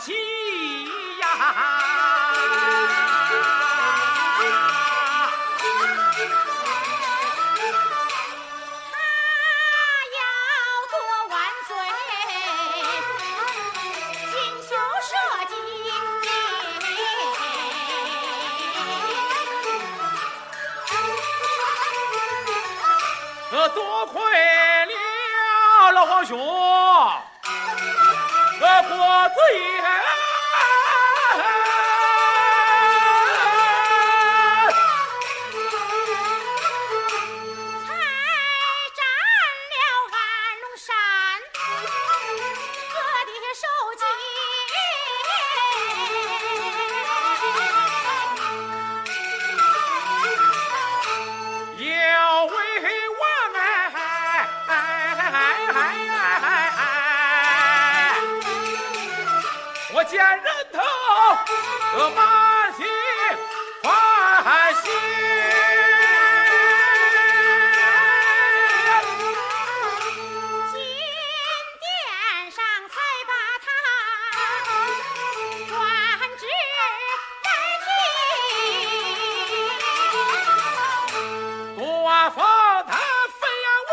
起呀！见人头得把心欢喜金殿上才把他官职代替杜阿风他非要我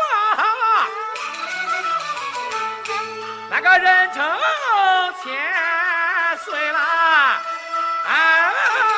那个人成仙老皇兄。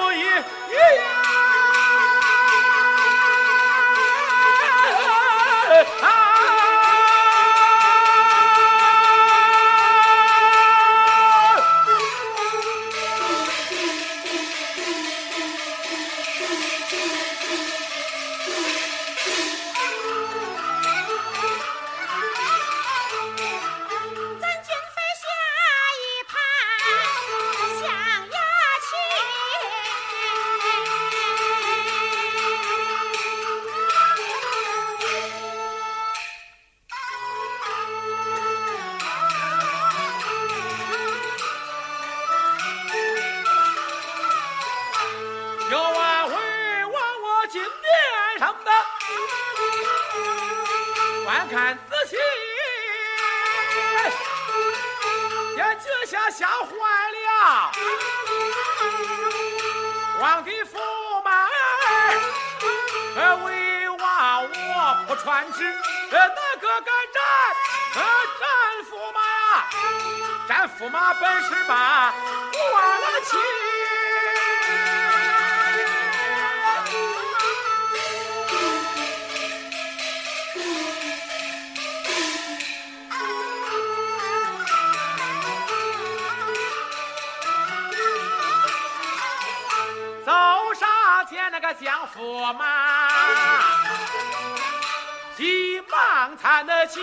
看看仔细，也军下吓坏了。王的驸马，儿，为娃我不传旨，哪，那个敢斩？呃，战驸马呀，战驸马本事吧，过了亲。见那个将驸马，急忙搀得起，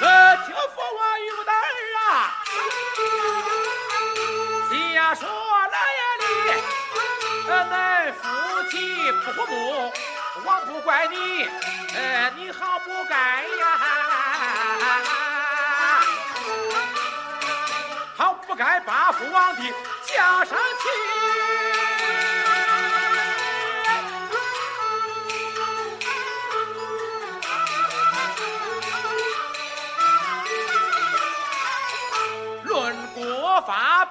呃，听驸马有胆儿啊。家说来呀，你，呃，恁夫妻不和睦。我不怪你，呃，你好不该呀，好不该把父王的架上去。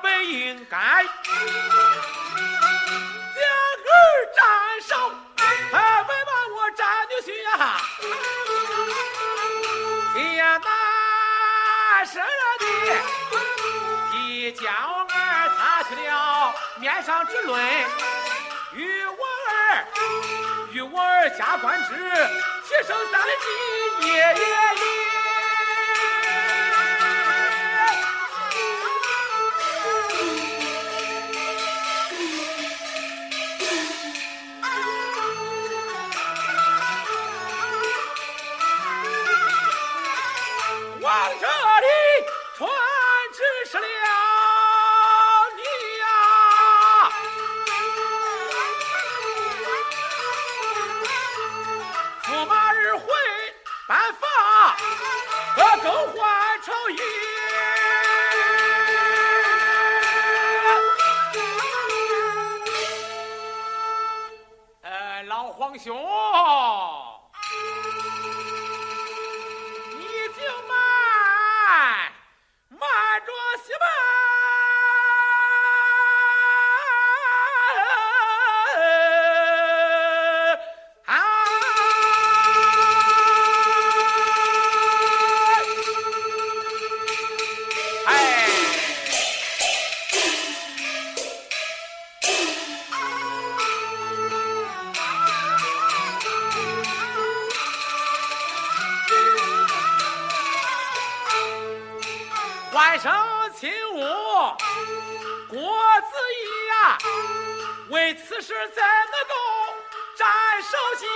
本应该。将儿斩首，他们把我斩的去呀！天哪，舍了你，一脚儿擦去了面上之泪。与我儿，与我儿加官职，齐声三级，爷爷爷。Margarida! 万生亲吾，郭子仪呀，为此事怎能够斩首级？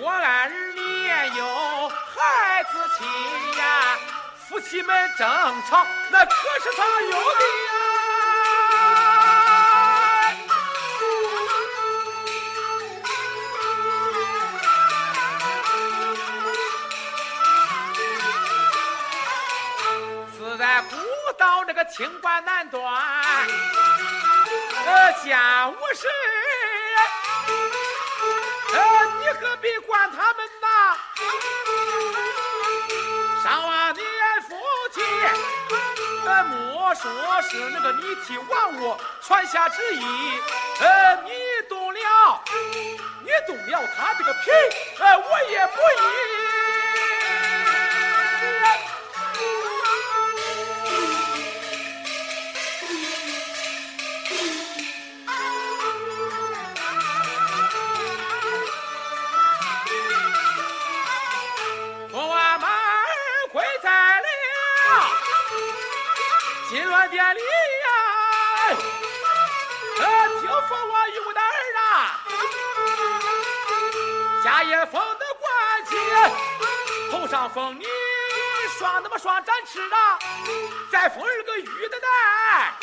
郭二年有孩子亲呀，夫妻们争吵，那可是他有的呀。到那个清官难断，呃，家务事，呃，你何必管他们呐？上万年夫妻，呃，莫说是那个你替王我传下旨意，呃，你动了，你动了他这个皮，呃，我也不依。店里呀，听说我有的儿啊，家也封的官去，头上封你双那么双展翅啊，再封二个玉的蛋，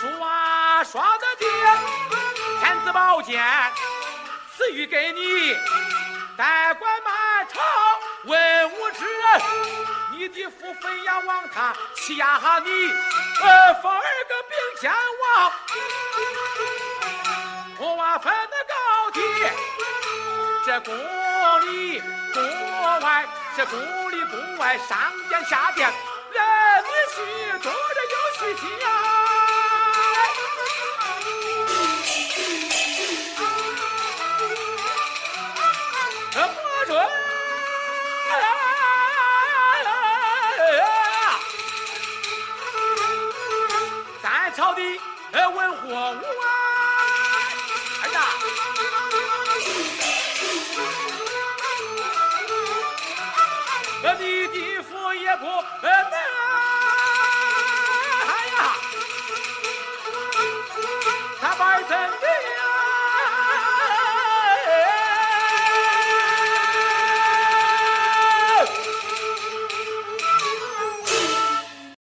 书啊双的爹，天子宝剑赐予给你，代管满朝文武之人。你的父分呀，往他欺压你，呃，封儿个兵天王，我娃分得高低，这宫里宫外，这宫里宫外，上殿下殿，人女婿多着有喜气呀，这里地府也不能啊他把人